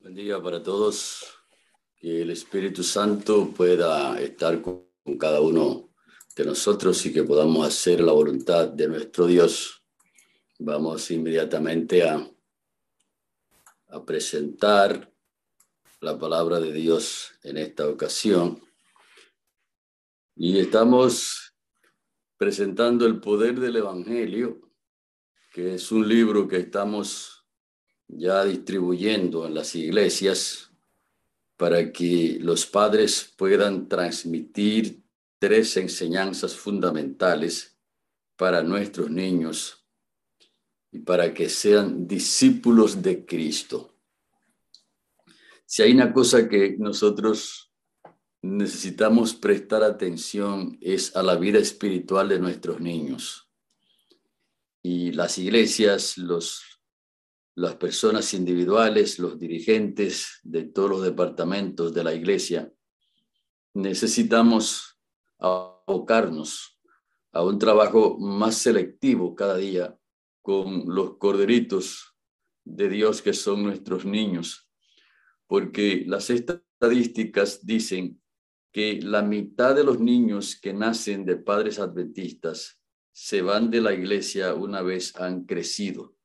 Buen día para todos. Que el Espíritu Santo pueda estar con cada uno de nosotros y que podamos hacer la voluntad de nuestro Dios. Vamos inmediatamente a, a presentar la palabra de Dios en esta ocasión. Y estamos presentando el poder del Evangelio, que es un libro que estamos ya distribuyendo en las iglesias para que los padres puedan transmitir tres enseñanzas fundamentales para nuestros niños y para que sean discípulos de Cristo. Si hay una cosa que nosotros necesitamos prestar atención es a la vida espiritual de nuestros niños. Y las iglesias, los las personas individuales, los dirigentes de todos los departamentos de la iglesia, necesitamos abocarnos a un trabajo más selectivo cada día con los corderitos de Dios que son nuestros niños, porque las estadísticas dicen que la mitad de los niños que nacen de padres adventistas se van de la iglesia una vez han crecido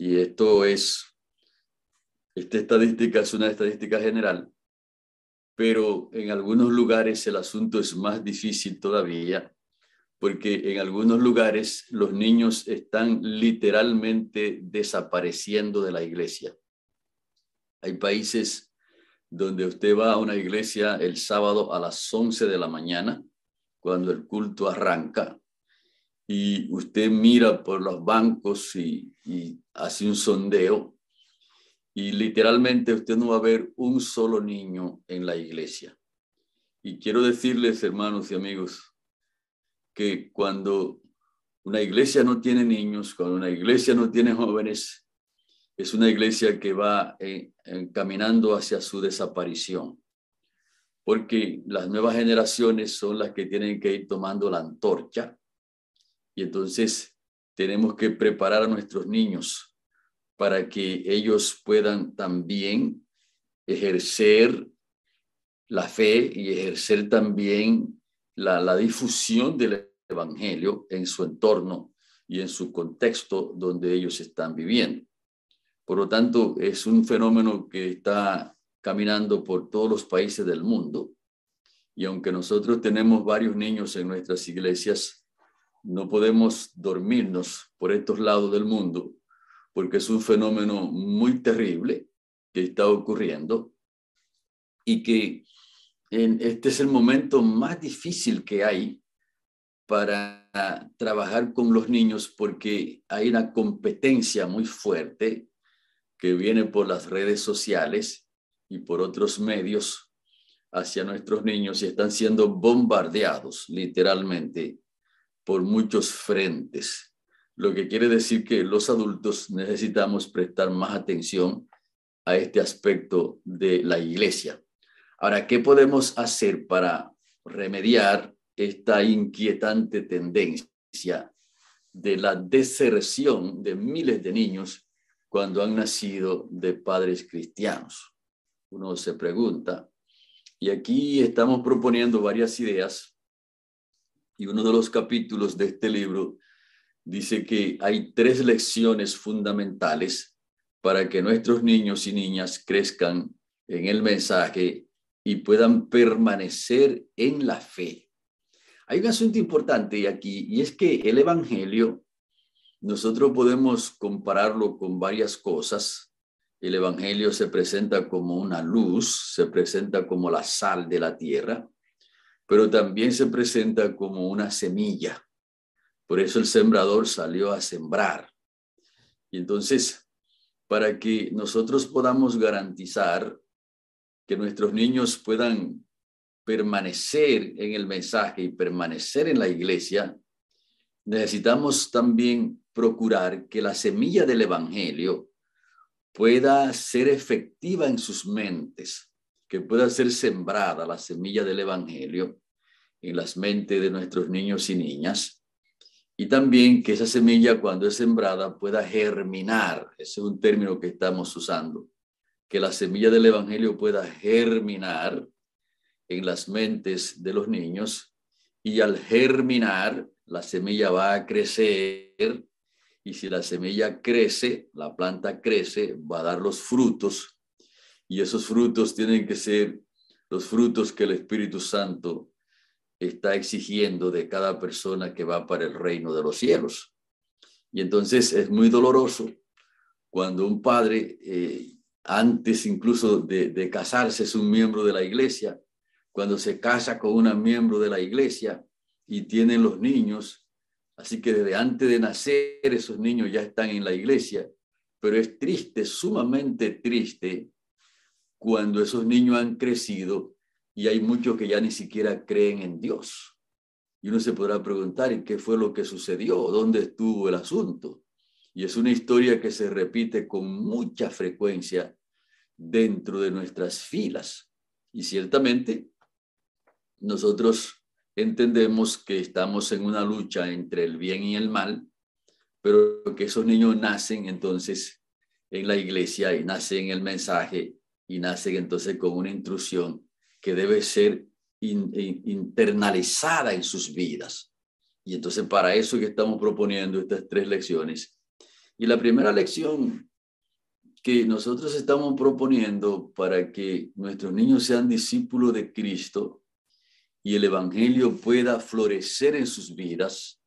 y esto es, esta estadística es una estadística general, pero en algunos lugares el asunto es más difícil todavía, porque en algunos lugares los niños están literalmente desapareciendo de la iglesia. Hay países donde usted va a una iglesia el sábado a las 11 de la mañana, cuando el culto arranca, y usted mira por los bancos y, hace un sondeo y literalmente usted no va a ver un solo niño en la iglesia. Y quiero decirles, hermanos y amigos, que cuando una iglesia no tiene niños, cuando una iglesia no tiene jóvenes, es una iglesia que va eh, caminando hacia su desaparición. Porque las nuevas generaciones son las que tienen que ir tomando la antorcha y entonces tenemos que preparar a nuestros niños para que ellos puedan también ejercer la fe y ejercer también la, la difusión del Evangelio en su entorno y en su contexto donde ellos están viviendo. Por lo tanto, es un fenómeno que está caminando por todos los países del mundo. Y aunque nosotros tenemos varios niños en nuestras iglesias, no podemos dormirnos por estos lados del mundo porque es un fenómeno muy terrible que está ocurriendo y que en, este es el momento más difícil que hay para trabajar con los niños porque hay una competencia muy fuerte que viene por las redes sociales y por otros medios hacia nuestros niños y están siendo bombardeados literalmente por muchos frentes, lo que quiere decir que los adultos necesitamos prestar más atención a este aspecto de la iglesia. Ahora, ¿qué podemos hacer para remediar esta inquietante tendencia de la deserción de miles de niños cuando han nacido de padres cristianos? Uno se pregunta, y aquí estamos proponiendo varias ideas y uno de los capítulos de este libro dice que hay tres lecciones fundamentales para que nuestros niños y niñas crezcan en el mensaje y puedan permanecer en la fe. Hay un asunto importante aquí y es que el Evangelio, nosotros podemos compararlo con varias cosas. El Evangelio se presenta como una luz, se presenta como la sal de la tierra pero también se presenta como una semilla. Por eso el sembrador salió a sembrar. Y entonces, para que nosotros podamos garantizar que nuestros niños puedan permanecer en el mensaje y permanecer en la iglesia, necesitamos también procurar que la semilla del Evangelio pueda ser efectiva en sus mentes que pueda ser sembrada la semilla del Evangelio en las mentes de nuestros niños y niñas, y también que esa semilla cuando es sembrada pueda germinar, ese es un término que estamos usando, que la semilla del Evangelio pueda germinar en las mentes de los niños. Y al germinar la semilla va a crecer. Y si la semilla crece, la planta crece, va a dar los frutos. Y esos frutos tienen que ser los frutos que el Espíritu Santo está exigiendo de cada persona que va para el reino de los cielos. Y entonces es muy doloroso cuando un padre, eh, antes incluso de, casarse, es un miembro de la iglesia, cuando se casa con una miembro de la iglesia y tienen los niños, así que desde antes de nacer esos niños ya están en la iglesia, pero es triste, sumamente triste, cuando esos niños han crecido y hay muchos que ya ni siquiera creen en Dios. Y uno se podrá preguntar, ¿y qué fue lo que sucedió? ¿Dónde estuvo el asunto? Y es una historia que se repite con mucha frecuencia dentro de nuestras filas. Y ciertamente nosotros entendemos que estamos en una lucha entre el bien y el mal, pero que esos niños nacen entonces en la iglesia y nacen en el mensaje y nacen entonces con una intrusión que debe ser internalizada en sus vidas. Y entonces para eso que estamos proponiendo estas tres lecciones. Y la primera lección que nosotros estamos proponiendo para que nuestros niños sean discípulos de Cristo y el Evangelio pueda florecer en sus vidas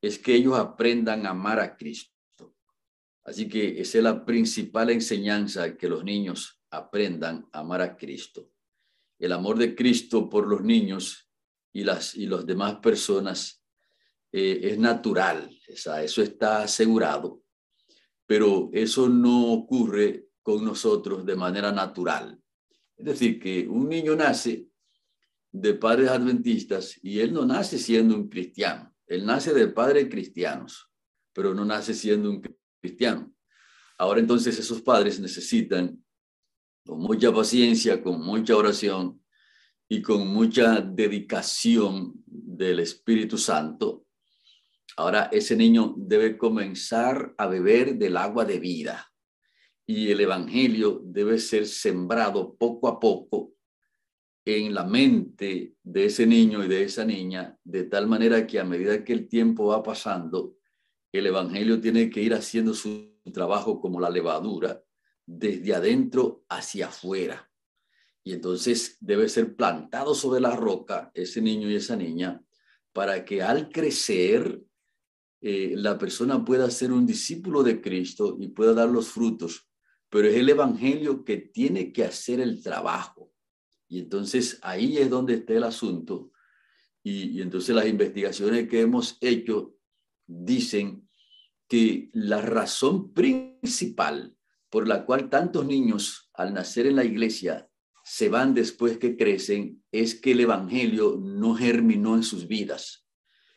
es que ellos aprendan a amar a Cristo. Así que es la principal enseñanza que los niños aprendan a amar a Cristo. El amor de Cristo por los niños y las y las demás personas eh, es natural, eso está asegurado, pero eso no ocurre con nosotros de manera natural. Es decir, que un niño nace de padres adventistas y él no nace siendo un cristiano, él nace de padres cristianos, pero no nace siendo un cristiano. Ahora entonces esos padres necesitan con mucha paciencia, con mucha oración y con mucha dedicación del Espíritu Santo, ahora ese niño debe comenzar a beber del agua de vida y el Evangelio debe ser sembrado poco a poco en la mente de ese niño y de esa niña, de tal manera que a medida que el tiempo va pasando, el Evangelio tiene que ir haciendo su trabajo como la levadura desde adentro hacia afuera. Y entonces debe ser plantado sobre la roca ese niño y esa niña para que al crecer eh, la persona pueda ser un discípulo de Cristo y pueda dar los frutos. Pero es el Evangelio que tiene que hacer el trabajo. Y entonces ahí es donde está el asunto. Y, y entonces las investigaciones que hemos hecho dicen que la razón principal por la cual tantos niños al nacer en la iglesia se van después que crecen es que el Evangelio no germinó en sus vidas.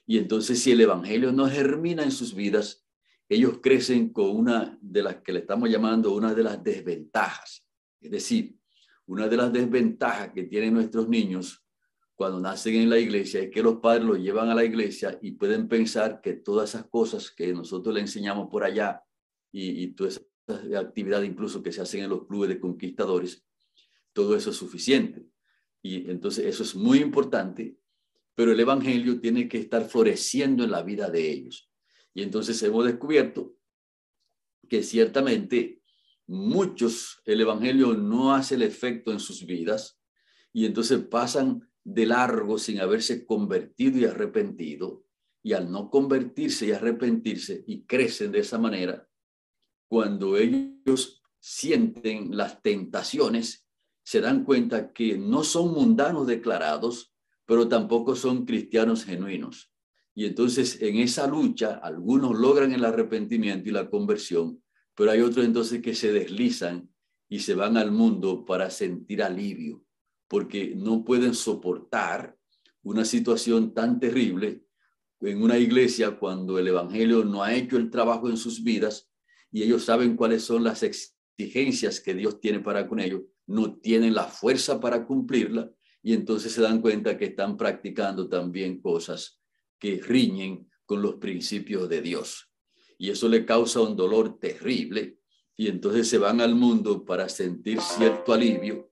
Y entonces si el Evangelio no germina en sus vidas, ellos crecen con una de las que le estamos llamando una de las desventajas. Es decir, una de las desventajas que tienen nuestros niños cuando nacen en la iglesia es que los padres los llevan a la iglesia y pueden pensar que todas esas cosas que nosotros le enseñamos por allá y, y todas de actividad incluso que se hacen en los clubes de conquistadores, todo eso es suficiente. Y entonces eso es muy importante, pero el Evangelio tiene que estar floreciendo en la vida de ellos. Y entonces hemos descubierto que ciertamente muchos el Evangelio no hace el efecto en sus vidas y entonces pasan de largo sin haberse convertido y arrepentido. Y al no convertirse y arrepentirse y crecen de esa manera, cuando ellos sienten las tentaciones, se dan cuenta que no son mundanos declarados, pero tampoco son cristianos genuinos. Y entonces en esa lucha, algunos logran el arrepentimiento y la conversión, pero hay otros entonces que se deslizan y se van al mundo para sentir alivio, porque no pueden soportar una situación tan terrible en una iglesia cuando el Evangelio no ha hecho el trabajo en sus vidas y ellos saben cuáles son las exigencias que Dios tiene para con ellos, no tienen la fuerza para cumplirla y entonces se dan cuenta que están practicando también cosas que riñen con los principios de Dios. Y eso le causa un dolor terrible y entonces se van al mundo para sentir cierto alivio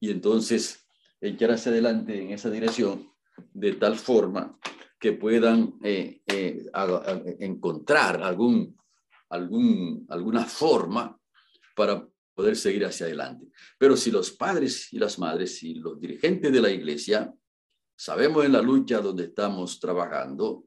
y entonces echar hacia adelante en esa dirección de tal forma que puedan eh, eh, encontrar algún, algún, alguna forma para poder seguir hacia adelante. Pero si los padres y las madres y los dirigentes de la iglesia sabemos en la lucha donde estamos trabajando,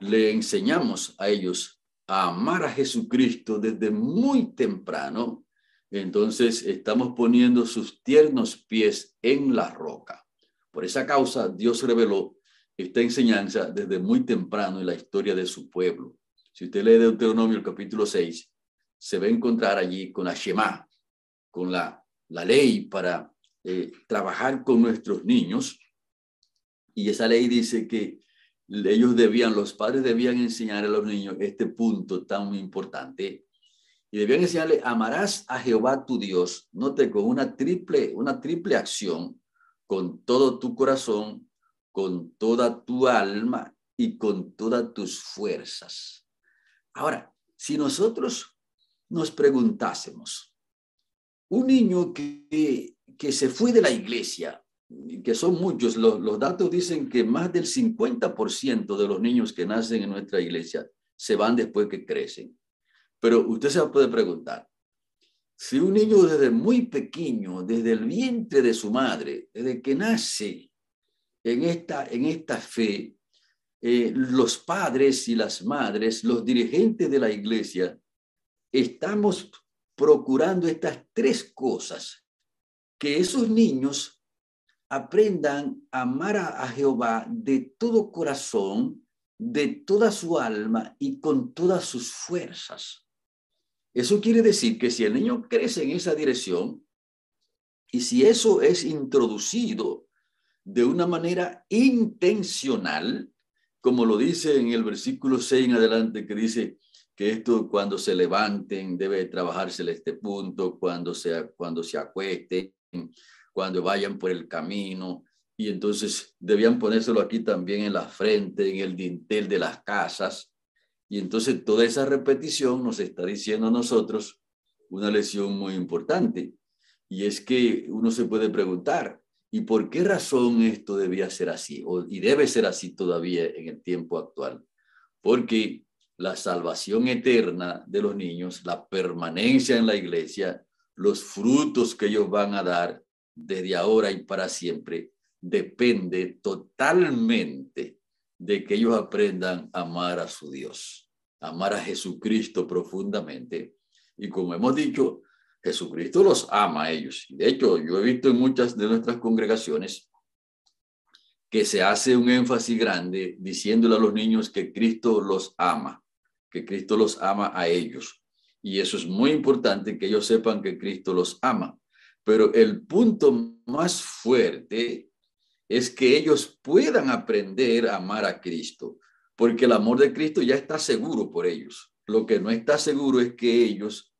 le enseñamos a ellos a amar a Jesucristo desde muy temprano, entonces estamos poniendo sus tiernos pies en la roca. Por esa causa, Dios reveló esta enseñanza desde muy temprano en la historia de su pueblo. Si usted lee Deuteronomio el capítulo 6, se va a encontrar allí con la Shema, con la, la ley para eh, trabajar con nuestros niños. Y esa ley dice que ellos debían, los padres debían enseñar a los niños este punto tan importante. Y debían enseñarle, amarás a Jehová tu Dios, note, con una triple, una triple acción, con todo tu corazón, con toda tu alma y con todas tus fuerzas. Ahora, si nosotros nos preguntásemos, un niño que, que se fue de la iglesia, que son muchos, los, datos dicen que más del 50% de los niños que nacen en nuestra iglesia se van después que crecen. Pero usted se puede preguntar, si un niño desde muy pequeño, desde el vientre de su madre, desde que nace en esta, en esta fe, eh, los padres y las madres, los dirigentes de la iglesia, estamos procurando estas tres cosas, que esos niños aprendan a amar a, Jehová de todo corazón, de toda su alma y con todas sus fuerzas. Eso quiere decir que si el niño crece en esa dirección y si eso es introducido de una manera intencional, como lo dice en el versículo 6 en adelante, que dice que esto cuando se levanten debe trabajársele este punto, cuando se, cuando se acuesten, cuando vayan por el camino. Y entonces debían ponérselo aquí también en la frente, en el dintel de las casas. Y entonces toda esa repetición nos está diciendo a nosotros una lección muy importante. Y es que uno se puede preguntar, ¿y por qué razón esto debía ser así? Y debe ser así todavía en el tiempo actual. Porque la salvación eterna de los niños, la permanencia en la iglesia, los frutos que ellos van a dar, desde ahora y para siempre depende totalmente de que ellos aprendan a amar a su Dios, amar a Jesucristo profundamente. Y como hemos dicho, Jesucristo los ama a ellos. De hecho, yo he visto en muchas de nuestras congregaciones que se hace un énfasis grande diciéndole a los niños que Cristo los ama, que Cristo los ama a ellos. Y eso es muy importante que ellos sepan que Cristo los ama. Pero el punto más fuerte es que ellos puedan aprender a amar a Cristo, porque el amor de Cristo ya está seguro por ellos. Lo que no está seguro es que ellos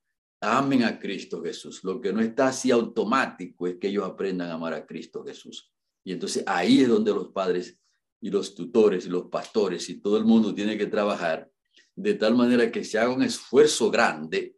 amen a Cristo Jesús. Lo que no está así automático es que ellos aprendan a amar a Cristo Jesús. Y entonces ahí es donde los padres y los tutores y los pastores y todo el mundo tiene que trabajar de tal manera que se haga un esfuerzo grande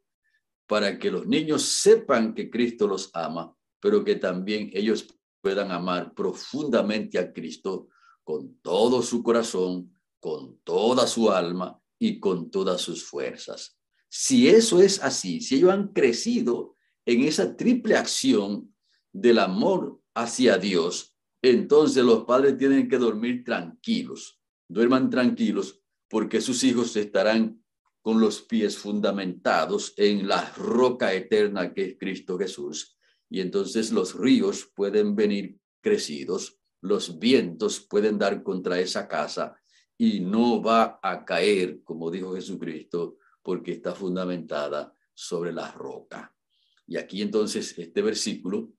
para que los niños sepan que Cristo los ama, pero que también ellos puedan amar profundamente a Cristo con todo su corazón, con toda su alma y con todas sus fuerzas. Si eso es así, si ellos han crecido en esa triple acción del amor hacia Dios, entonces los padres tienen que dormir tranquilos, duerman tranquilos porque sus hijos estarán con los pies fundamentados en la roca eterna que es Cristo Jesús. Y entonces los ríos pueden venir crecidos, los vientos pueden dar contra esa casa y no va a caer, como dijo Jesucristo, porque está fundamentada sobre la roca. Y aquí entonces este versículo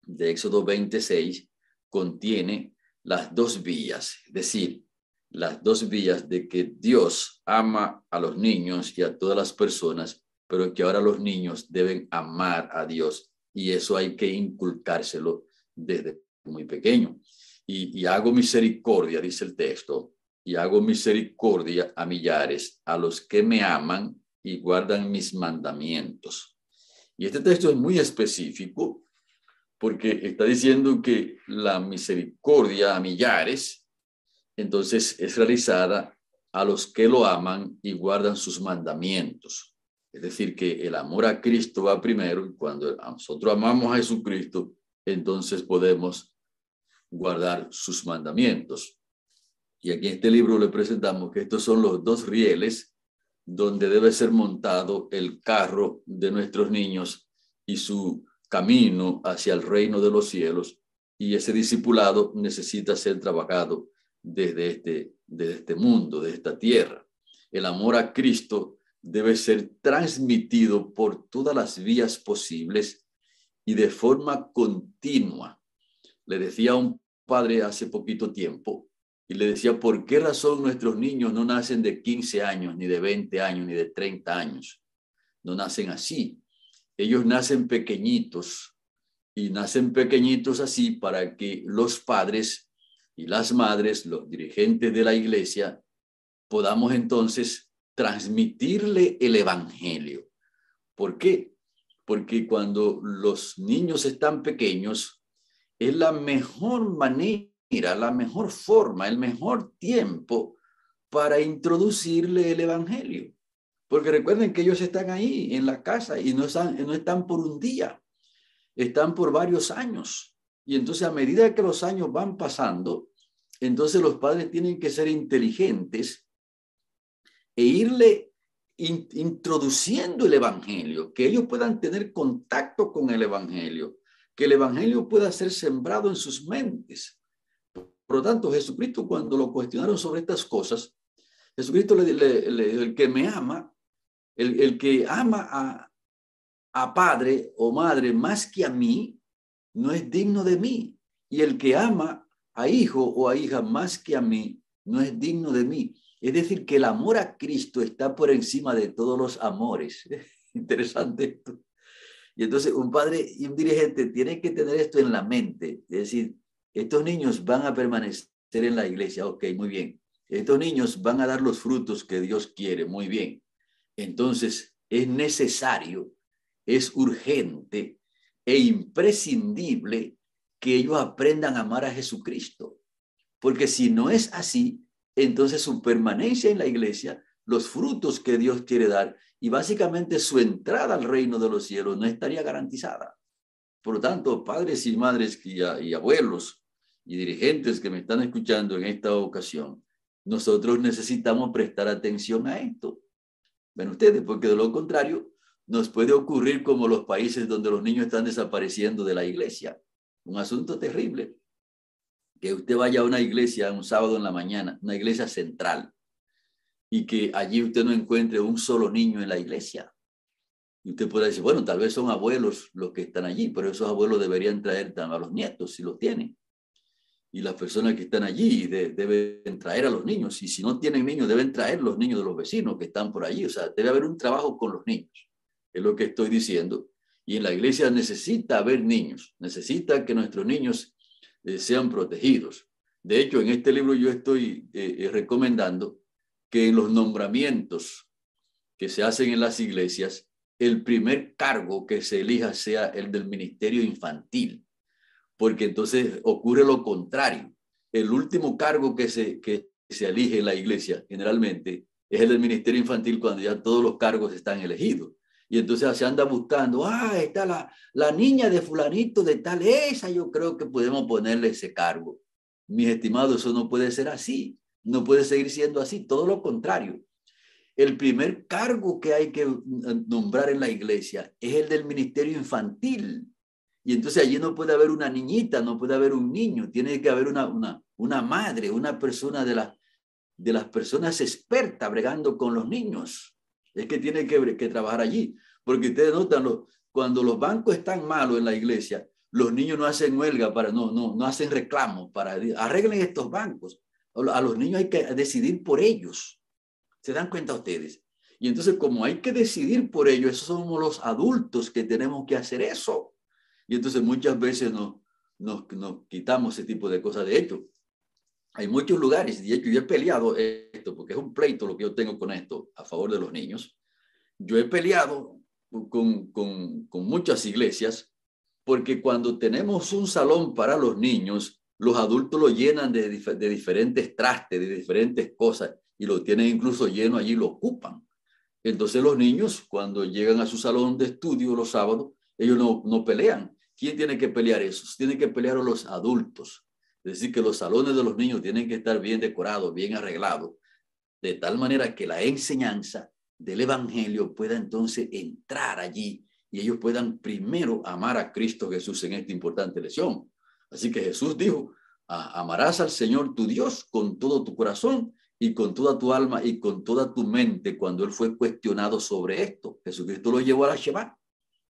de Éxodo 26 contiene las dos vías, es decir, las dos vías de que Dios ama a los niños y a todas las personas, pero que ahora los niños deben amar a Dios y eso hay que inculcárselo desde muy pequeño. Y, hago misericordia, dice el texto, y hago misericordia a millares, a los que me aman y guardan mis mandamientos. Y este texto es muy específico porque está diciendo que la misericordia a millares, entonces es realizada a los que lo aman y guardan sus mandamientos. Es decir, que el amor a Cristo va primero y cuando nosotros amamos a Jesucristo, entonces podemos guardar sus mandamientos. Y aquí en este libro le presentamos que estos son los dos rieles donde debe ser montado el carro de nuestros niños y su camino hacia el reino de los cielos. Y ese discipulado necesita ser trabajado desde este, desde este mundo, de esta tierra. El amor a Cristo debe ser transmitido por todas las vías posibles y de forma continua. Le decía un padre hace poquito tiempo y le decía, ¿por qué razón nuestros niños no nacen de 15 años, ni de 20 años, ni de 30 años? No nacen así. Ellos nacen pequeñitos y nacen pequeñitos así para que los padres y las madres, los dirigentes de la iglesia, podamos entonces transmitirle el Evangelio. ¿Por qué? Porque cuando los niños están pequeños, es la mejor manera la mejor forma, el mejor tiempo para introducirle el Evangelio. Porque recuerden que ellos están ahí en la casa y no están, no están por un día, están por varios años. Y entonces a medida que los años van pasando, entonces los padres tienen que ser inteligentes e irle introduciendo el Evangelio, que ellos puedan tener contacto con el Evangelio, que el Evangelio pueda ser sembrado en sus mentes. Por lo tanto, Jesucristo, cuando lo cuestionaron sobre estas cosas, Jesucristo le, dijo, el que me ama, el, el que ama a, a padre o madre más que a mí, no es digno de mí. Y el que ama a hijo o a hija más que a mí, no es digno de mí. Es decir, que el amor a Cristo está por encima de todos los amores. Interesante esto. Y entonces un padre y un dirigente tienen que tener esto en la mente. Es decir, estos niños van a permanecer en la iglesia, ok, muy bien. Estos niños van a dar los frutos que Dios quiere, muy bien. Entonces, es necesario, es urgente e imprescindible que ellos aprendan a amar a Jesucristo. Porque si no es así, entonces su permanencia en la iglesia, los frutos que Dios quiere dar y básicamente su entrada al reino de los cielos no estaría garantizada. Por lo tanto, padres y madres y, abuelos, y dirigentes que me están escuchando en esta ocasión, nosotros necesitamos prestar atención a esto. Ven ustedes, porque de lo contrario nos puede ocurrir como los países donde los niños están desapareciendo de la iglesia. Un asunto terrible. Que usted vaya a una iglesia un sábado en la mañana, una iglesia central, y que allí usted no encuentre un solo niño en la iglesia. Y usted puede decir, bueno, tal vez son abuelos los que están allí, pero esos abuelos deberían traer a los nietos si los tienen y las personas que están allí deben traer a los niños. Y si no tienen niños, deben traer los niños de los vecinos que están por allí. O sea, debe haber un trabajo con los niños. Es lo que estoy diciendo. Y en la iglesia necesita haber niños. Necesita que nuestros niños eh, sean protegidos. De hecho, en este libro yo estoy eh, eh, recomendando que en los nombramientos que se hacen en las iglesias, el primer cargo que se elija sea el del ministerio infantil porque entonces ocurre lo contrario. El último cargo que se, que se elige en la iglesia generalmente es el del ministerio infantil cuando ya todos los cargos están elegidos. Y entonces se anda buscando, ah, está la, la niña de fulanito de tal, esa yo creo que podemos ponerle ese cargo. Mis estimados, eso no puede ser así, no puede seguir siendo así, todo lo contrario. El primer cargo que hay que nombrar en la iglesia es el del ministerio infantil. Y entonces allí no puede haber una niñita, no puede haber un niño, tiene que haber una, una, una madre, una persona de, la, de las personas expertas bregando con los niños. Es que tiene que, que trabajar allí, porque ustedes notan, lo, cuando los bancos están malos en la iglesia, los niños no hacen huelga, para, no, no, no hacen reclamos para arreglen estos bancos. A los niños hay que decidir por ellos. ¿Se dan cuenta ustedes? Y entonces, como hay que decidir por ellos, esos somos los adultos que tenemos que hacer eso. Y entonces muchas veces nos, nos, nos quitamos ese tipo de cosas. De hecho, hay muchos lugares, y de hecho yo he peleado esto, porque es un pleito lo que yo tengo con esto a favor de los niños. yo he peleado con, con, con muchas iglesias porque cuando tenemos un salón para los niños, los adultos lo llenan de, de, diferentes trastes, de diferentes cosas, y lo tienen incluso lleno allí, lo ocupan. Entonces los niños, cuando llegan a su salón de estudio los sábados, ellos no, no pelean. ¿Quién tiene que pelear eso? Tienen que pelear los adultos. Es decir, que los salones de los niños tienen que estar bien decorados, bien arreglados, de tal manera que la enseñanza del Evangelio pueda entonces entrar allí y ellos puedan primero amar a Cristo Jesús en esta importante lección. Así que Jesús dijo, amarás al Señor tu Dios con todo tu corazón y con toda tu alma y con toda tu mente cuando él fue cuestionado sobre esto. Jesucristo lo llevó a la Shabbat.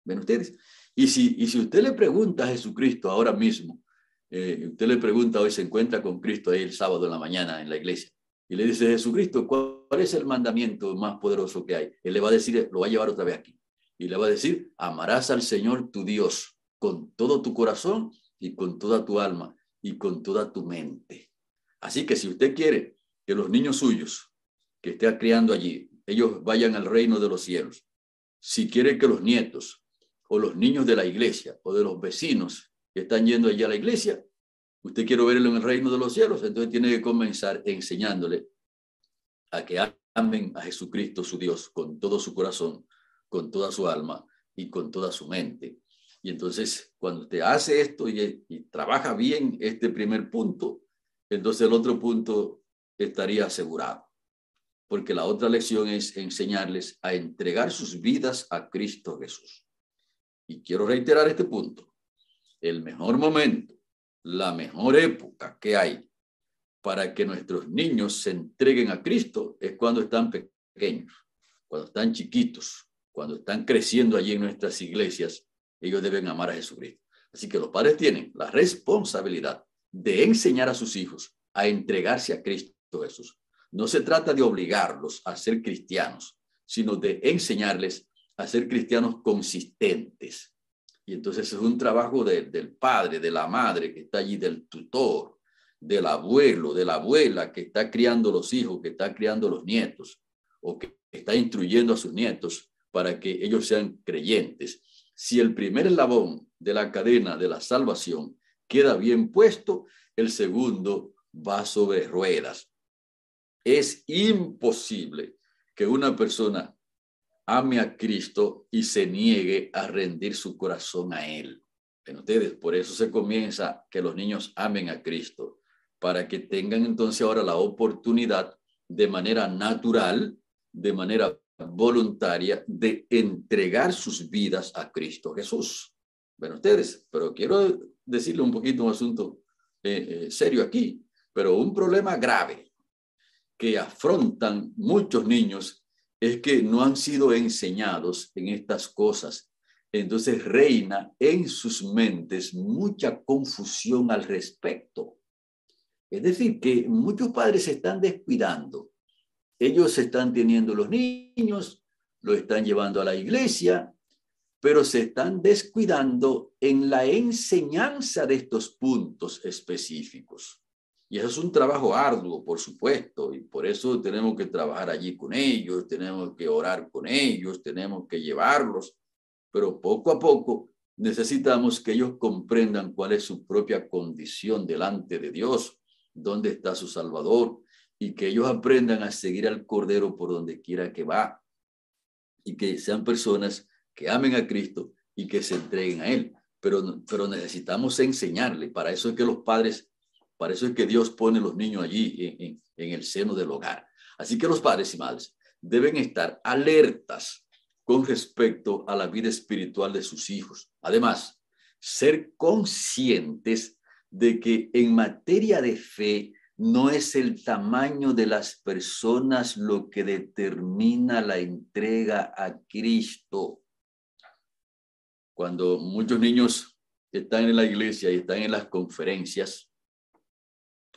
¿Ven ustedes? Y si, y si usted le pregunta a Jesucristo ahora mismo, eh, usted le pregunta, hoy se encuentra con Cristo ahí el sábado en la mañana en la iglesia, y le dice, Jesucristo, ¿cuál es el mandamiento más poderoso que hay? Él le va a decir, lo va a llevar otra vez aquí, y le va a decir, amarás al Señor tu Dios con todo tu corazón y con toda tu alma y con toda tu mente. Así que si usted quiere que los niños suyos que esté criando allí, ellos vayan al reino de los cielos, si quiere que los nietos o los niños de la iglesia o de los vecinos que están yendo allí a la iglesia, usted quiere verlo en el reino de los cielos, entonces tiene que comenzar enseñándole a que amen a Jesucristo su Dios con todo su corazón, con toda su alma y con toda su mente. Y entonces, cuando usted hace esto y, y trabaja bien este primer punto, entonces el otro punto estaría asegurado. Porque la otra lección es enseñarles a entregar sus vidas a Cristo Jesús. Y quiero reiterar este punto. El mejor momento, la mejor época que hay para que nuestros niños se entreguen a Cristo es cuando están pequeños, cuando están chiquitos, cuando están creciendo allí en nuestras iglesias, ellos deben amar a Jesucristo. Así que los padres tienen la responsabilidad de enseñar a sus hijos a entregarse a Cristo Jesús. No se trata de obligarlos a ser cristianos, sino de enseñarles a ser cristianos consistentes. Y entonces es un trabajo del padre, de la madre que está allí, del tutor, del abuelo, de la abuela que está criando los hijos, que está criando los nietos, o que está instruyendo a sus nietos para que ellos sean creyentes. Si el primer eslabón de la cadena de la salvación queda bien puesto, el segundo va sobre ruedas. Es imposible que una persona ame a Cristo y se niegue a rendir su corazón a Él. En ustedes, por eso se comienza que los niños amen a Cristo, para que tengan entonces ahora la oportunidad de manera natural, de manera voluntaria, de entregar sus vidas a Cristo Jesús. Bueno, ustedes, pero quiero decirle un poquito un asunto eh, eh, serio aquí, pero un problema grave que afrontan muchos niños es que no han sido enseñados en estas cosas. Entonces reina en sus mentes mucha confusión al respecto. Es decir, que muchos padres se están descuidando. Ellos están teniendo los niños, lo están llevando a la iglesia, pero se están descuidando en la enseñanza de estos puntos específicos. Y eso es un trabajo arduo, por supuesto, y por eso tenemos que trabajar allí con ellos, tenemos que orar con ellos, tenemos que llevarlos, pero poco a poco necesitamos que ellos comprendan cuál es su propia condición delante de Dios, dónde está su Salvador, y que ellos aprendan a seguir al Cordero por donde quiera que va, y que sean personas que amen a Cristo y que se entreguen a Él. Pero, pero necesitamos enseñarle, para eso es que los padres para eso es que Dios pone los niños allí en, el seno del hogar. Así que los padres y madres deben estar alertas con respecto a la vida espiritual de sus hijos. Además, ser conscientes de que en materia de fe no es el tamaño de las personas lo que determina la entrega a Cristo. Cuando muchos niños están en la iglesia y están en las conferencias,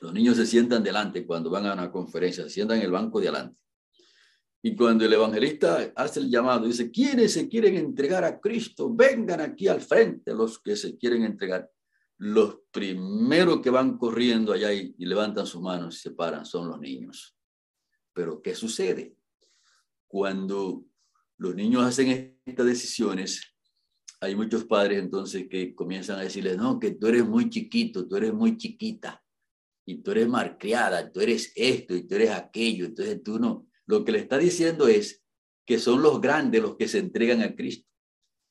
los niños se sientan delante cuando van a una conferencia, se sientan en el banco de adelante. Y cuando el evangelista hace el llamado, dice, ¿quiénes se quieren entregar a Cristo? Vengan aquí al frente los que se quieren entregar. Los primeros que van corriendo allá y, levantan sus manos y se paran son los niños. Pero ¿qué sucede? Cuando los niños hacen estas decisiones, hay muchos padres entonces que comienzan a decirles, no, que tú eres muy chiquito, tú eres muy chiquita, y tú eres marcriada, tú eres esto y tú eres aquello, entonces tú no. Lo que le está diciendo es que son los grandes los que se entregan a Cristo.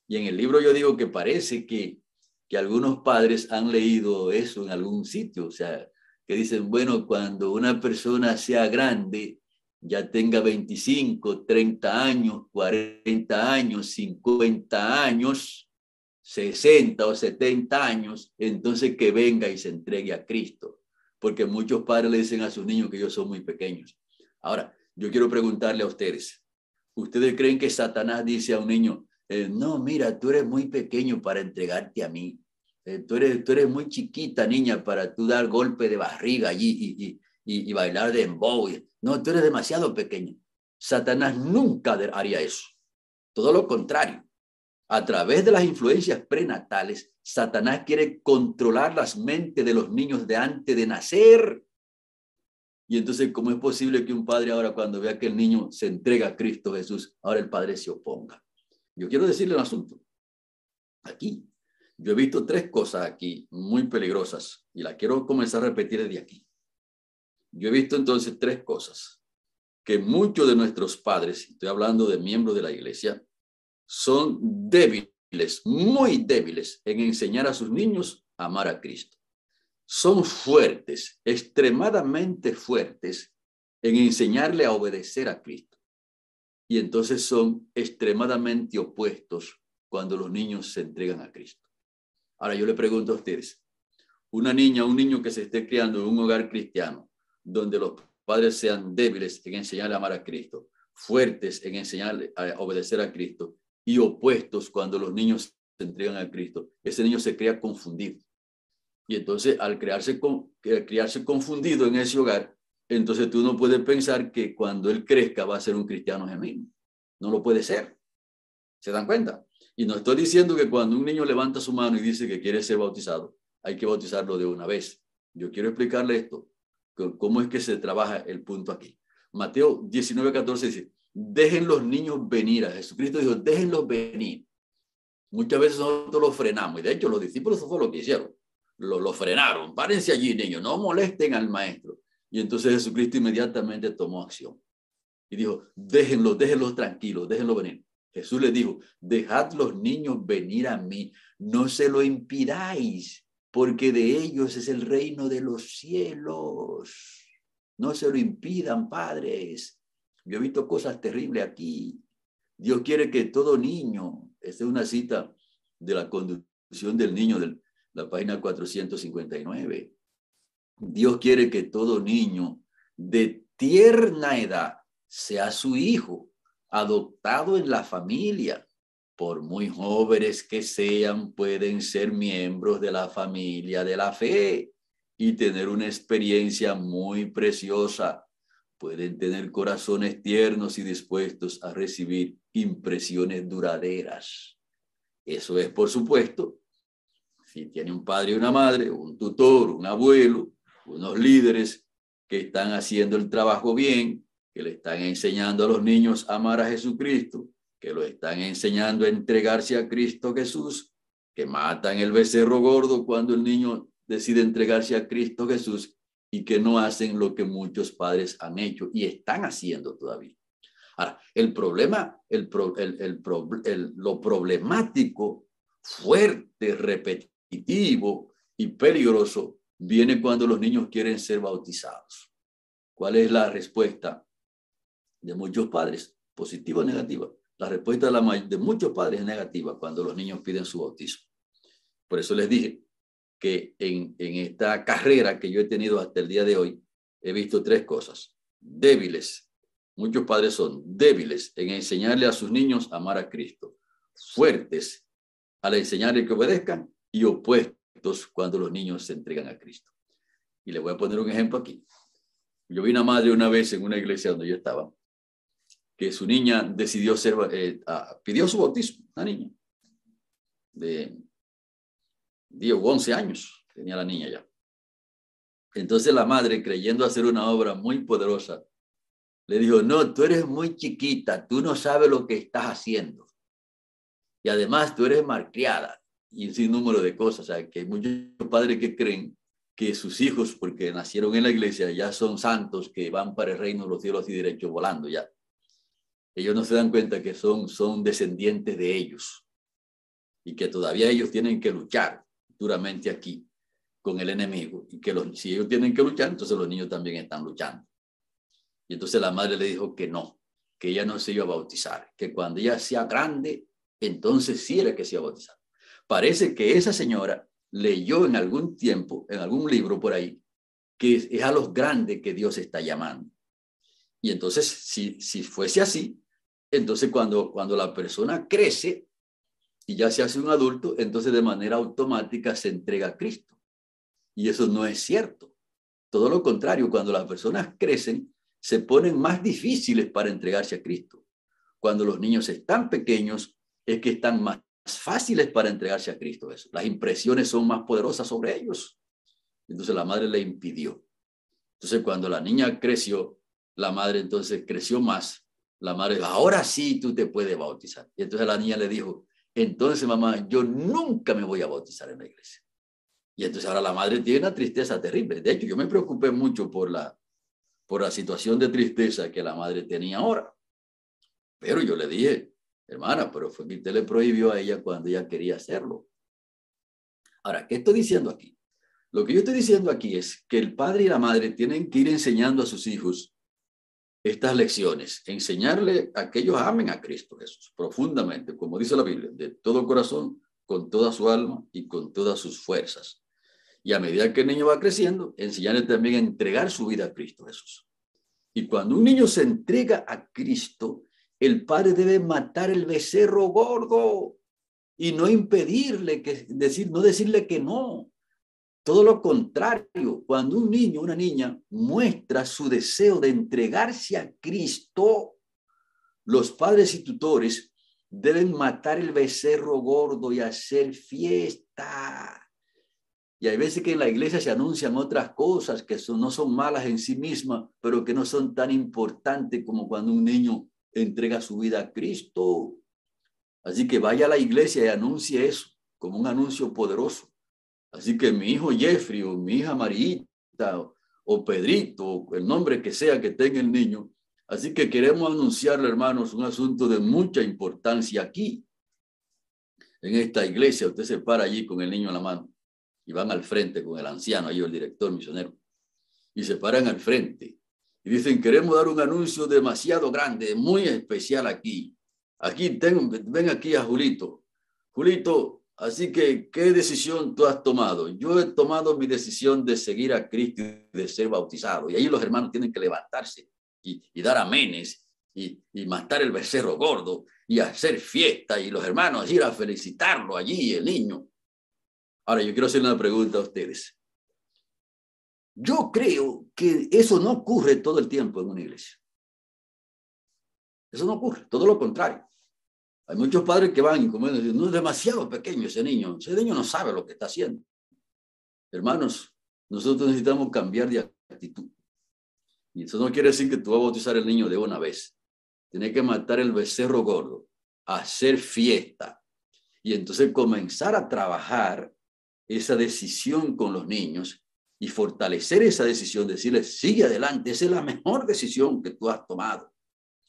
Y en el libro yo digo que parece que, que algunos padres han leído eso en algún sitio, o sea, que dicen, bueno, cuando una persona sea grande, ya tenga 25, 30 años, 40 años, 50 años, 60 o 70 años, entonces que venga y se entregue a Cristo. Porque muchos padres le dicen a sus niños que ellos son muy pequeños. Ahora, yo quiero preguntarle a ustedes, ¿ustedes creen que Satanás dice a un niño, eh, no, mira, tú eres muy pequeño para entregarte a mí? Eh, tú, eres, tú eres muy chiquita, niña, para tú dar golpe de barriga allí y, bailar de embow. No, tú eres demasiado pequeño. Satanás nunca haría eso. Todo lo contrario. A través de las influencias prenatales, Satanás quiere controlar las mentes de los niños de antes de nacer. Y entonces, ¿cómo es posible que un padre ahora cuando vea que el niño se entrega a Cristo Jesús, ahora el padre se oponga? Yo quiero decirle un asunto. Aquí, yo he visto tres cosas aquí muy peligrosas y la quiero comenzar a repetir desde aquí. Yo he visto entonces tres cosas. Que muchos de nuestros padres, estoy hablando de miembros de la iglesia, son débiles, muy débiles en enseñar a sus niños a amar a Cristo. Son fuertes, extremadamente fuertes en enseñarle a obedecer a Cristo. Y entonces son extremadamente opuestos cuando los niños se entregan a Cristo. Ahora yo le pregunto a ustedes, una niña, un niño que se esté criando en un hogar cristiano, donde los padres sean débiles en enseñarle a amar a Cristo, fuertes en enseñarle a obedecer a Cristo y opuestos cuando los niños se entregan a Cristo, ese niño se crea confundido. Y entonces al crearse, confundido en ese hogar, entonces tú no puedes pensar que cuando él crezca va a ser un cristiano genuino. No lo puede ser. ¿Se dan cuenta? Y no estoy diciendo que cuando un niño levanta su mano y dice que quiere ser bautizado, hay que bautizarlo de una vez. Yo quiero explicarle esto cómo es que se trabaja el punto aquí. Mateo 19, 14 dice, dejen los niños venir a Jesucristo. Dijo, déjenlos venir. Muchas veces nosotros los frenamos y de hecho los discípulos eso fue lo que hicieron. Lo, lo frenaron. Párense allí, niños, no molesten al maestro. Y entonces Jesucristo inmediatamente tomó acción y dijo, déjenlos, déjenlos tranquilos, déjenlos venir. Jesús le dijo, dejad los niños venir a mí, no se lo impidáis, porque de ellos es el reino de los cielos. No se lo impidan, padres. Yo he visto cosas terribles aquí. Dios quiere que todo niño, esta es una cita de la conducción del niño de la página 459. Dios quiere que todo niño de tierna edad sea su hijo, adoptado en la familia, por muy jóvenes que sean, pueden ser miembros de la familia de la fe y tener una experiencia muy preciosa. Pueden tener corazones tiernos y dispuestos a recibir impresiones duraderas. Eso es, por supuesto, si tiene un padre y una madre, un tutor, un abuelo, unos líderes que están haciendo el trabajo bien, que le están enseñando a los niños a amar a Jesucristo, que lo están enseñando a entregarse a Cristo Jesús, que matan el becerro gordo cuando el niño decide entregarse a Cristo Jesús y que no hacen lo que muchos padres han hecho y están haciendo todavía. Ahora, el problema, el, el, lo problemático, fuerte, repetitivo y peligroso viene cuando los niños quieren ser bautizados. ¿Cuál es la respuesta de muchos padres? ¿Positiva o negativa? La respuesta de muchos padres es negativa cuando los niños piden su bautismo. Por eso les dije que en, en esta carrera que yo he tenido hasta el día de hoy, he visto tres cosas. Débiles. Muchos padres son débiles en enseñarle a sus niños a amar a Cristo. Fuertes al enseñarle que obedezcan y opuestos cuando los niños se entregan a Cristo. Y le voy a poner un ejemplo aquí. Yo vi una madre una vez en una iglesia donde yo estaba que su niña decidió ser, eh, pidió su bautismo, una niña de 10 o 11 años, tenía la niña ya. Entonces la madre, creyendo hacer una obra muy poderosa, le dijo, no, tú eres muy chiquita, tú no sabes lo que estás haciendo. Y además tú eres malcriada y sin número de cosas. O sea, que muchos padres que creen que sus hijos, porque nacieron en la iglesia, ya son santos que van para el reino de los cielos y derechos volando ya. Ellos no se dan cuenta que son, son descendientes de ellos y que todavía ellos tienen que luchar duramente aquí con el enemigo y que los, si ellos tienen que luchar, entonces los niños también están luchando. Y entonces la madre le dijo que no, que ella no se iba a bautizar, que cuando ella sea grande, entonces sí era que se iba a bautizar. Parece que esa señora leyó en algún tiempo, en algún libro por ahí, que es a los grandes que Dios está llamando. Y entonces, si, si fuese así, entonces cuando, cuando la persona crece y ya se hace un adulto, entonces de manera automática se entrega a Cristo. Y eso no es cierto. Todo lo contrario, cuando las personas crecen, se ponen más difíciles para entregarse a Cristo. Cuando los niños están pequeños, es que están más fáciles para entregarse a Cristo. Eso. Las impresiones son más poderosas sobre ellos. Entonces la madre le impidió. Entonces cuando la niña creció, la madre entonces creció más. La madre ahora sí tú te puedes bautizar. Y entonces la niña le dijo, entonces mamá, yo nunca me voy a bautizar en la iglesia. Y entonces ahora la madre tiene una tristeza terrible. De hecho, yo me preocupé mucho por la, por la situación de tristeza que la madre tenía ahora. Pero yo le dije, hermana, pero fue que usted le prohibió a ella cuando ella quería hacerlo. Ahora, ¿qué estoy diciendo aquí? Lo que yo estoy diciendo aquí es que el padre y la madre tienen que ir enseñando a sus hijos estas lecciones, enseñarle a que ellos amen a Cristo Jesús profundamente, como dice la Biblia, de todo corazón, con toda su alma y con todas sus fuerzas. Y a medida que el niño va creciendo, enseñarle también a entregar su vida a Cristo Jesús. Y cuando un niño se entrega a Cristo, el padre debe matar el becerro gordo y no impedirle que decir, no decirle que no. Todo lo contrario, cuando un niño, una niña muestra su deseo de entregarse a Cristo, los padres y tutores deben matar el becerro gordo y hacer fiesta. Y hay veces que en la iglesia se anuncian otras cosas que no son malas en sí mismas, pero que no son tan importantes como cuando un niño entrega su vida a Cristo. Así que vaya a la iglesia y anuncie eso como un anuncio poderoso. Así que mi hijo Jeffrey o mi hija Marita o, Pedrito, el nombre que sea que tenga el niño. Así que queremos anunciarle, hermanos, un asunto de mucha importancia aquí. En esta iglesia, usted se para allí con el niño en la mano y van al frente con el anciano, ahí el director misionero, y se paran al frente y dicen, queremos dar un anuncio demasiado grande, muy especial aquí. Aquí, tengo, ven aquí a Julito. Julito, así que, ¿qué decisión tú has tomado? Yo he tomado mi decisión de seguir a Cristo y de ser bautizado. Y ahí los hermanos tienen que levantarse y, dar amenes y, y matar el becerro gordo y hacer fiesta y los hermanos ir a felicitarlo allí, el niño. Ahora, yo quiero hacer una pregunta a ustedes. Yo creo que eso no ocurre todo el tiempo en una iglesia. Eso no ocurre, todo lo contrario. Hay muchos padres que van y como dicen, no es demasiado pequeño ese niño, ese niño no sabe lo que está haciendo. Hermanos, nosotros necesitamos cambiar de actitud. Y eso no quiere decir que tú vas a bautizar al niño de una vez. Tienes que matar el becerro gordo, hacer fiesta y entonces comenzar a trabajar esa decisión con los niños y fortalecer esa decisión, decirles, sigue adelante, esa es la mejor decisión que tú has tomado.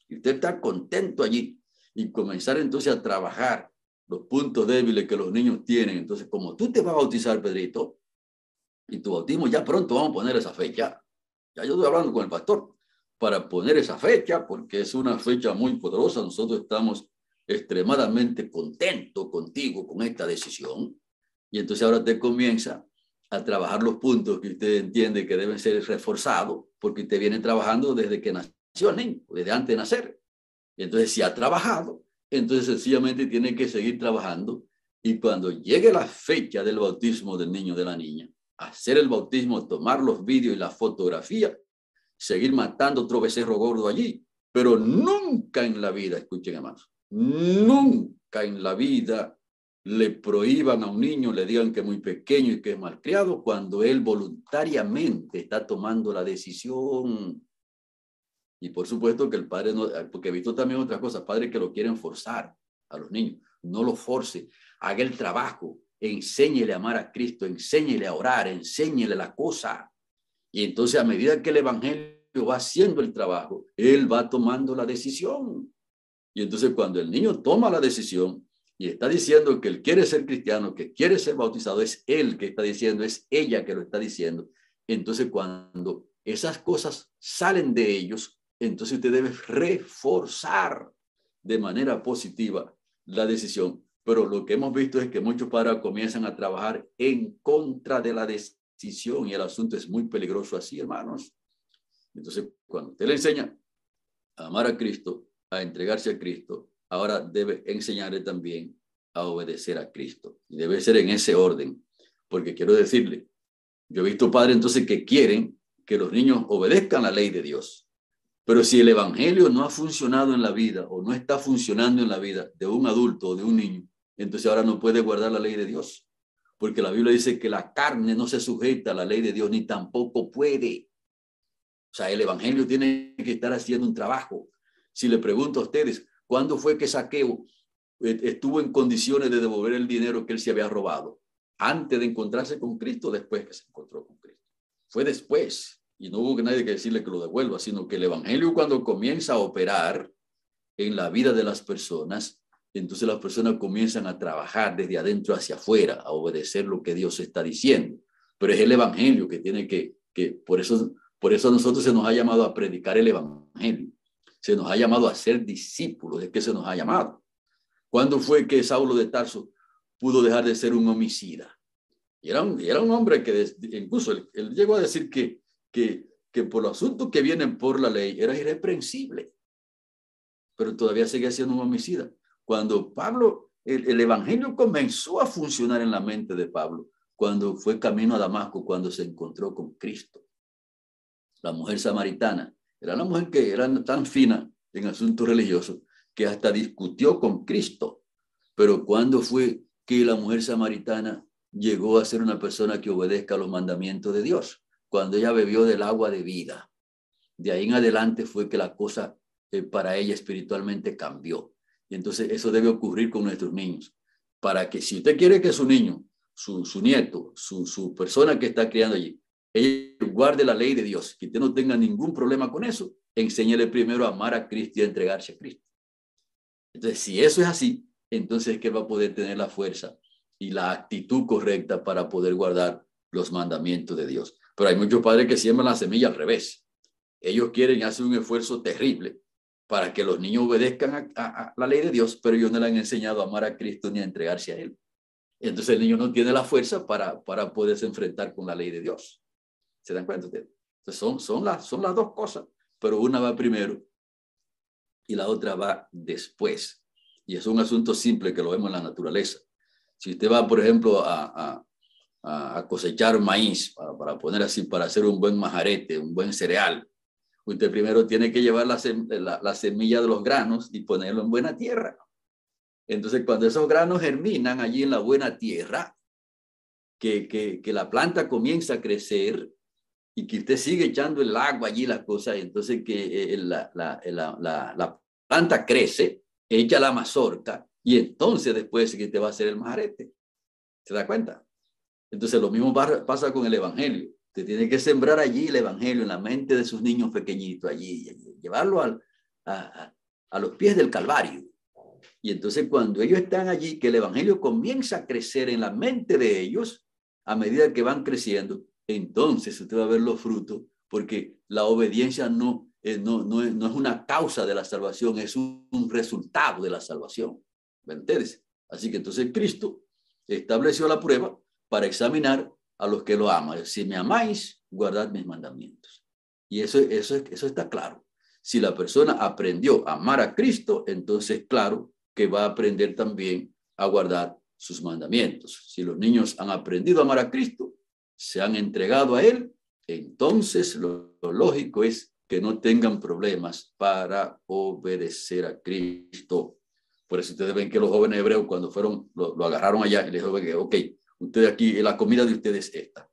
Y usted está contento allí y comenzar entonces a trabajar los puntos débiles que los niños tienen. Entonces, como tú te vas a bautizar, Pedrito, y tu bautismo ya pronto vamos a poner esa fecha. Ya yo estoy hablando con el pastor para poner esa fecha, porque es una fecha muy poderosa. Nosotros estamos extremadamente contentos contigo con esta decisión. Y entonces ahora te comienza a trabajar los puntos que usted entiende que deben ser reforzados, porque usted viene trabajando desde que nació el niño, desde antes de nacer. Entonces, si ha trabajado, entonces sencillamente tiene que seguir trabajando. Y cuando llegue la fecha del bautismo del niño de la niña, hacer el bautismo, tomar los vídeos y la fotografía, seguir matando otro becerro gordo allí. Pero nunca en la vida, escuchen hermanos, nunca en la vida le prohíban a un niño, le digan que es muy pequeño y que es malcriado, cuando él voluntariamente está tomando la decisión. Y por supuesto que el padre no, porque he visto también otras cosas, padres que lo quieren forzar a los niños. No lo force, haga el trabajo, enséñele a amar a Cristo, enséñele a orar, enséñele la cosa. Y entonces a medida que el Evangelio va haciendo el trabajo, él va tomando la decisión. Y entonces cuando el niño toma la decisión y está diciendo que él quiere ser cristiano, que quiere ser bautizado, es él que está diciendo, es ella que lo está diciendo. Entonces cuando esas cosas salen de ellos, entonces usted debe reforzar de manera positiva la decisión. Pero lo que hemos visto es que muchos padres comienzan a trabajar en contra de la decisión y el asunto es muy peligroso así, hermanos. Entonces, cuando usted le enseña a amar a Cristo, a entregarse a Cristo, ahora debe enseñarle también a obedecer a Cristo. Y debe ser en ese orden, porque quiero decirle, yo he visto padres entonces que quieren que los niños obedezcan la ley de Dios. Pero si el Evangelio no ha funcionado en la vida o no está funcionando en la vida de un adulto o de un niño, entonces ahora no puede guardar la ley de Dios. Porque la Biblia dice que la carne no se sujeta a la ley de Dios ni tampoco puede. O sea, el Evangelio tiene que estar haciendo un trabajo. Si le pregunto a ustedes, ¿cuándo fue que Saqueo eh, estuvo en condiciones de devolver el dinero que él se había robado? ¿Antes de encontrarse con Cristo después que se encontró con Cristo? Fue después. Y no hubo nadie que decirle que lo devuelva, sino que el Evangelio cuando comienza a operar en la vida de las personas, entonces las personas comienzan a trabajar desde adentro hacia afuera, a obedecer lo que Dios está diciendo. Pero es el Evangelio que tiene que, que por eso, por eso a nosotros se nos ha llamado a predicar el Evangelio. Se nos ha llamado a ser discípulos, es que se nos ha llamado. ¿Cuándo fue que Saulo de Tarso pudo dejar de ser un homicida? Y era un, era un hombre que incluso él, llegó a decir que, que, por los asuntos que vienen por la ley era irreprensible, pero todavía seguía siendo un homicida. Cuando Pablo, el, el evangelio comenzó a funcionar en la mente de Pablo, cuando fue camino a Damasco, cuando se encontró con Cristo. La mujer samaritana era una mujer que era tan fina en asuntos religiosos que hasta discutió con Cristo. Pero ¿cuándo fue que la mujer samaritana llegó a ser una persona que obedezca los mandamientos de Dios? Cuando ella bebió del agua de vida. De ahí en adelante fue que la cosa eh, para ella espiritualmente cambió. Y entonces eso debe ocurrir con nuestros niños. Para que si usted quiere que su niño, su, su nieto, su, su persona que está criando allí, ella guarde la ley de Dios, que usted no tenga ningún problema con eso, enséñele primero a amar a Cristo y a entregarse a Cristo. Entonces, si eso es así, entonces es que va a poder tener la fuerza y la actitud correcta para poder guardar los mandamientos de Dios. Pero hay muchos padres que siembran la semilla al revés. Ellos quieren hacer un esfuerzo terrible para que los niños obedezcan a, la ley de Dios, pero ellos no le han enseñado a amar a Cristo ni a entregarse a Él. Entonces el niño no tiene la fuerza para, para poderse enfrentar con la ley de Dios. ¿Se dan cuenta? Entonces son, son, las, son las dos cosas, pero una va primero y la otra va después. Y es un asunto simple que lo vemos en la naturaleza. Si usted va, por ejemplo, a, a cosechar maíz, para, para, poner así, para hacer un buen majarete, un buen cereal, usted primero tiene que llevar la, la, la semilla de los granos y ponerlo en buena tierra. Entonces, cuando esos granos germinan allí en la buena tierra, que, que, que la planta comienza a crecer, y que usted sigue echando el agua allí, las cosas, entonces que eh, la, la, la, la, planta crece, echa la mazorca, y entonces después que te va a hacer el majarete. ¿Se da cuenta? Entonces lo mismo pasa con el Evangelio. Usted tiene que sembrar allí el Evangelio en la mente de sus niños pequeñitos, allí, llevarlo al, a, a los pies del Calvario. Y entonces cuando ellos están allí, que el Evangelio comienza a crecer en la mente de ellos, a medida que van creciendo, entonces usted va a ver los frutos, porque la obediencia no, eh, no, no, es, no, es, una causa de la salvación, es un, resultado de la salvación. ¿Me entiendes? Así que entonces Cristo estableció la prueba para examinar a los que lo aman. Si me amáis, guardad mis mandamientos. Y eso, eso, eso está claro. Si la persona aprendió a amar a Cristo, entonces claro que va a aprender también a guardar sus mandamientos. Si los niños han aprendido a amar a Cristo, se han entregado a Él, entonces lo, lógico es que no tengan problemas para obedecer a Cristo. Por eso ustedes ven que los jóvenes hebreos cuando fueron, lo, agarraron allá y les dijeron, ok, ustedes aquí, la comida de ustedes es esta.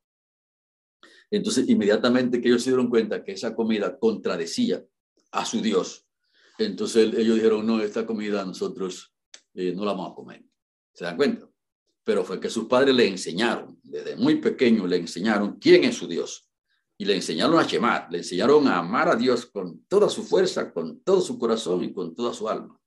Entonces, inmediatamente que ellos se dieron cuenta que esa comida contradecía a su Dios. Entonces ellos dijeron, no, esta comida nosotros eh, no la vamos a comer. ¿Se dan cuenta? Pero fue que sus padres le enseñaron, desde muy pequeño le enseñaron quién es su Dios. Y le enseñaron a llamar, le enseñaron a amar a Dios con toda su fuerza, con todo su corazón y con toda su alma.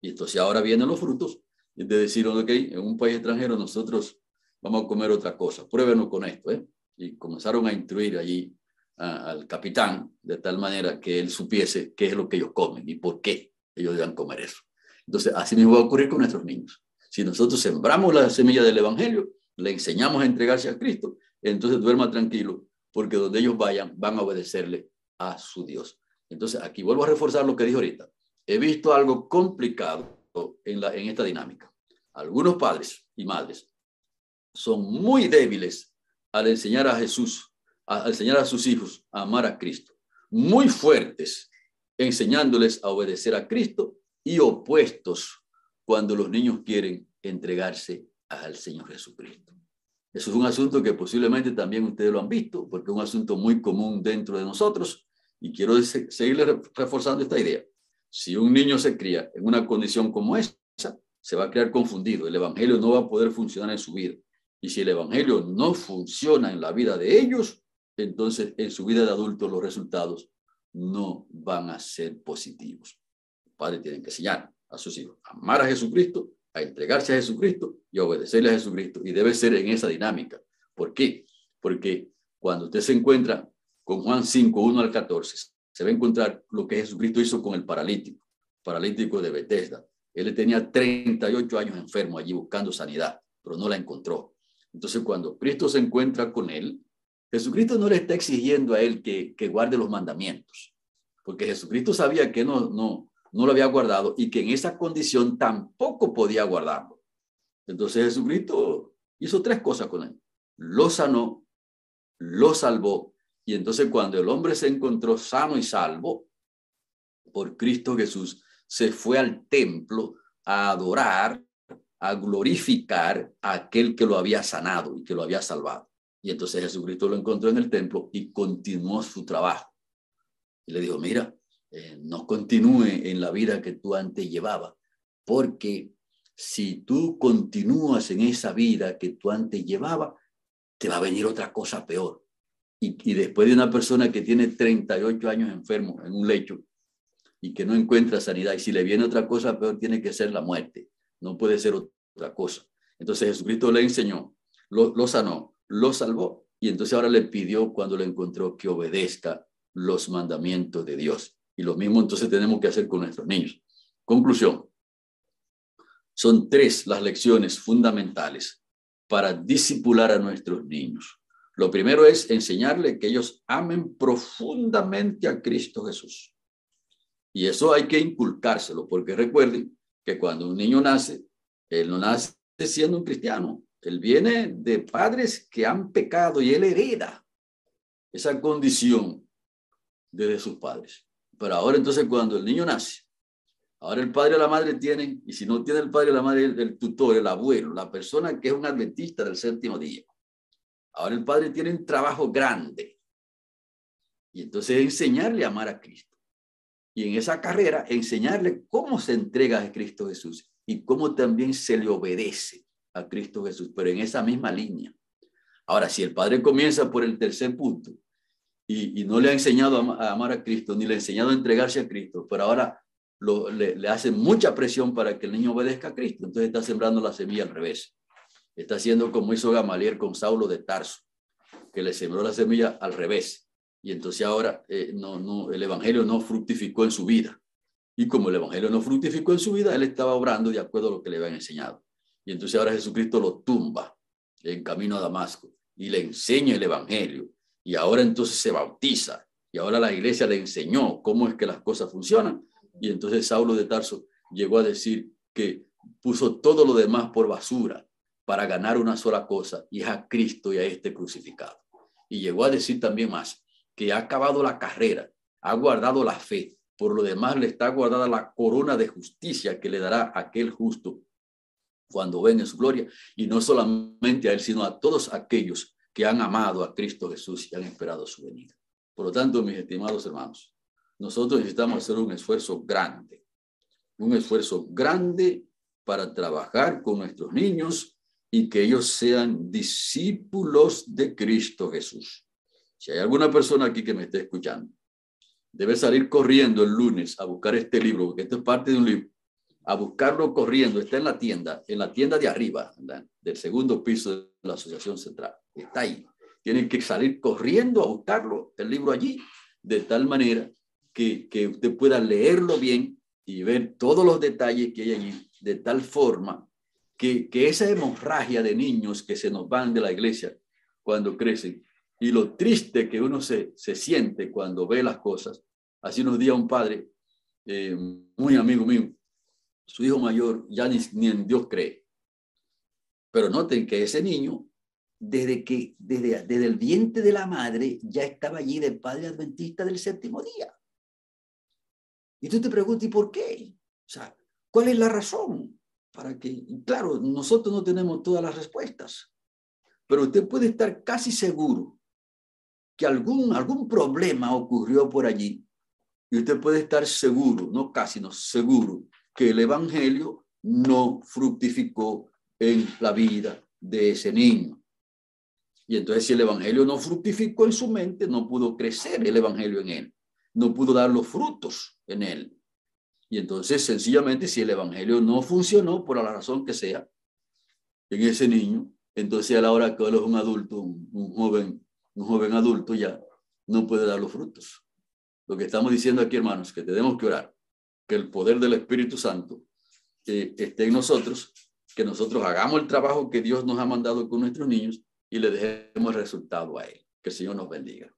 Y entonces ahora vienen los frutos de decir, ok, en un país extranjero nosotros vamos a comer otra cosa, pruébenos con esto. ¿eh? Y comenzaron a instruir allí al capitán de tal manera que él supiese qué es lo que ellos comen y por qué ellos deben comer eso. Entonces, así mismo va a ocurrir con nuestros niños. Si nosotros sembramos la semilla del Evangelio, le enseñamos a entregarse a Cristo, entonces duerma tranquilo, porque donde ellos vayan van a obedecerle a su Dios. Entonces, aquí vuelvo a reforzar lo que dije ahorita. He visto algo complicado en, esta dinámica. Algunos padres y madres son muy débiles al enseñar a Jesús, al enseñar a sus hijos a amar a Cristo. Muy fuertes enseñándoles a obedecer a Cristo y opuestos cuando los niños quieren entregarse al Señor Jesucristo. Eso es un asunto que posiblemente también ustedes lo han visto, porque es un asunto muy común dentro de nosotros y quiero seguirle reforzando esta idea. Si un niño se cría en una condición como esa, se va a crear confundido. El Evangelio no va a poder funcionar en su vida. Y si el Evangelio no funciona en la vida de ellos, entonces en su vida de adulto los resultados no van a ser positivos. Los padres tienen que enseñar a sus hijos a amar a Jesucristo, a entregarse a Jesucristo y a obedecerle a Jesucristo. Y debe ser en esa dinámica. ¿Por qué? Porque cuando usted se encuentra con Juan 5, 1 al 14, se va a encontrar lo que Jesucristo hizo con el paralítico, paralítico de Bethesda. Él tenía 38 años enfermo allí buscando sanidad, pero no la encontró. Entonces, cuando Cristo se encuentra con él, Jesucristo no le está exigiendo a él que, que guarde los mandamientos, porque Jesucristo sabía que no, no, no lo había guardado y que en esa condición tampoco podía guardarlo. Entonces Jesucristo hizo tres cosas con él. Lo sanó, lo salvó y entonces cuando el hombre se encontró sano y salvo por Cristo Jesús, se fue al templo a adorar, a glorificar a aquel que lo había sanado y que lo había salvado. Y entonces Jesucristo lo encontró en el templo y continuó su trabajo. Y le dijo, mira, eh, no continúe en la vida que tú antes llevabas, porque si tú continúas en esa vida que tú antes llevabas, te va a venir otra cosa peor y, después de una persona que tiene 38 años enfermo en un lecho y que no encuentra sanidad, y si le viene otra cosa peor, tiene que ser la muerte, no puede ser otra cosa. Entonces Jesucristo le enseñó, lo, sanó, lo salvó, y entonces ahora le pidió cuando lo encontró que obedezca los mandamientos de Dios. Y lo mismo entonces tenemos que hacer con nuestros niños. Conclusión. Son tres las lecciones fundamentales para disipular a nuestros niños. Lo primero es enseñarle que ellos amen profundamente a Cristo Jesús. Y eso hay que inculcárselo, porque recuerden que cuando un niño nace, él no nace siendo un cristiano, él viene de padres que han pecado y él hereda esa condición de sus padres. Pero ahora entonces cuando el niño nace, ahora el padre o la madre tienen, y si no tiene el padre o la madre, el tutor, el abuelo, la persona que es un adventista del séptimo día, Ahora el padre tiene un trabajo grande. Y entonces enseñarle a amar a Cristo. Y en esa carrera enseñarle cómo se entrega a Cristo Jesús y cómo también se le obedece a Cristo Jesús, pero en esa misma línea. Ahora, si el padre comienza por el tercer punto y, no le ha enseñado a, amar a Cristo, ni le ha enseñado a entregarse a Cristo, pero ahora le, hace mucha presión para que el niño obedezca a Cristo, entonces está sembrando la semilla al revés. Está haciendo como hizo Gamaliel con Saulo de Tarso, que le sembró la semilla al revés. Y entonces ahora eh, el Evangelio no fructificó en su vida. Y como el Evangelio no fructificó en su vida, él estaba obrando de acuerdo a lo que le habían enseñado. Y entonces ahora Jesucristo lo tumba en camino a Damasco y le enseña el Evangelio. Y ahora entonces se bautiza. Y ahora la iglesia le enseñó cómo es que las cosas funcionan. Y entonces Saulo de Tarso llegó a decir que puso todo lo demás por basura para ganar una sola cosa, y es a Cristo y a este crucificado. Y llegó a decir también más, que ha acabado la carrera, ha guardado la fe, por lo demás le está guardada la corona de justicia que le dará aquel justo cuando venga en su gloria, y no solamente a él, sino a todos aquellos que han amado a Cristo Jesús y han esperado su venida. Por lo tanto, mis estimados hermanos, nosotros necesitamos hacer un esfuerzo grande, un esfuerzo grande para trabajar con nuestros niños y que ellos sean discípulos de Cristo Jesús. Si hay alguna persona aquí que me esté escuchando, debe salir corriendo el lunes a buscar este libro, porque esto es parte de un libro, a buscarlo corriendo, está en la tienda, en la tienda de arriba, del segundo piso de la Asociación Central, está ahí. Tienen que salir corriendo a buscarlo, el libro allí, de tal manera que, que usted pueda leerlo bien y ver todos los detalles que hay allí, de tal forma que, que esa hemorragia de niños que se nos van de la iglesia cuando crecen y lo triste que uno se, se siente cuando ve las cosas. Así nos dio un padre, eh, muy amigo mío, su hijo mayor ya ni, ni, en Dios cree. Pero noten que ese niño, desde que desde, desde el vientre de la madre, ya estaba allí de padre adventista del séptimo día. Y tú te preguntas, ¿y por qué? O sea, ¿cuál es la razón? Para que, claro, nosotros no tenemos todas las respuestas, pero usted puede estar casi seguro que algún, algún problema ocurrió por allí y usted puede estar seguro, no casi, no seguro, que el Evangelio no fructificó en la vida de ese niño. Y entonces si el Evangelio no fructificó en su mente, no pudo crecer el Evangelio en él no pudo dar los frutos en él. Y entonces, sencillamente, si el Evangelio no funcionó, por la razón que sea, en ese niño, entonces a la hora que él es un adulto, un, joven, un joven adulto ya, no puede dar los frutos. Lo que estamos diciendo aquí, hermanos, que tenemos que orar, que el poder del Espíritu Santo eh, esté en nosotros, que nosotros hagamos el trabajo que Dios nos ha mandado con nuestros niños y le dejemos el resultado a Él. Que el Señor nos bendiga.